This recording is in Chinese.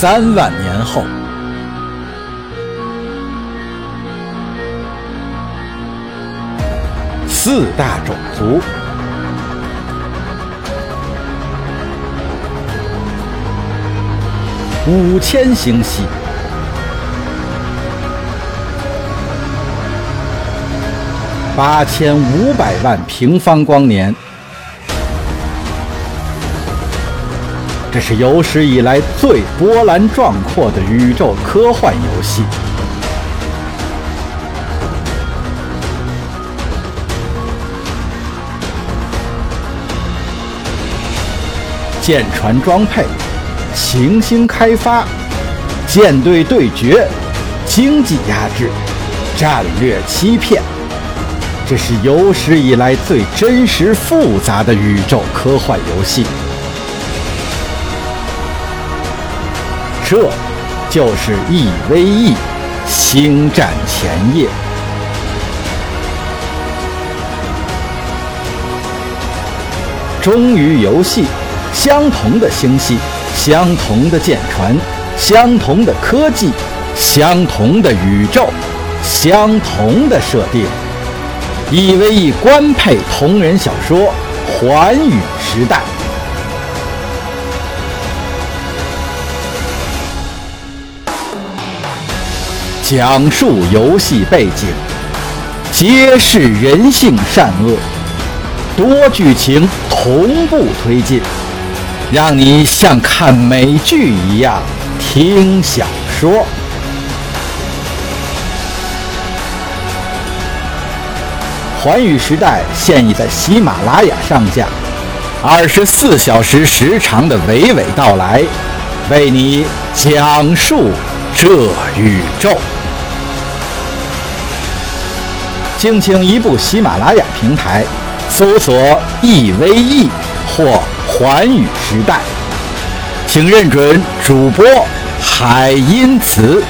三万年后，四大种族。五千星系，八千五百万平方光年，这是有史以来最波澜壮阔的宇宙科幻游戏。舰船装配。行星开发、舰队对决、经济压制、战略欺骗，这是有史以来最真实复杂的宇宙科幻游戏。这就是 EVE 星战前夜。忠于游戏，相同的星系。相同的舰船，相同的科技，相同的宇宙，相同的设定。EVE 官配同人小说《寰宇时代》，讲述游戏背景，揭示人性善恶，多剧情同步推进。让你像看美剧一样听小说，《寰宇时代》现已在喜马拉雅上架，二十四小时时长的娓娓道来，为你讲述这宇宙。敬请一步喜马拉雅平台搜索 “EVE” 或。寰宇时代，请认准主播海因慈。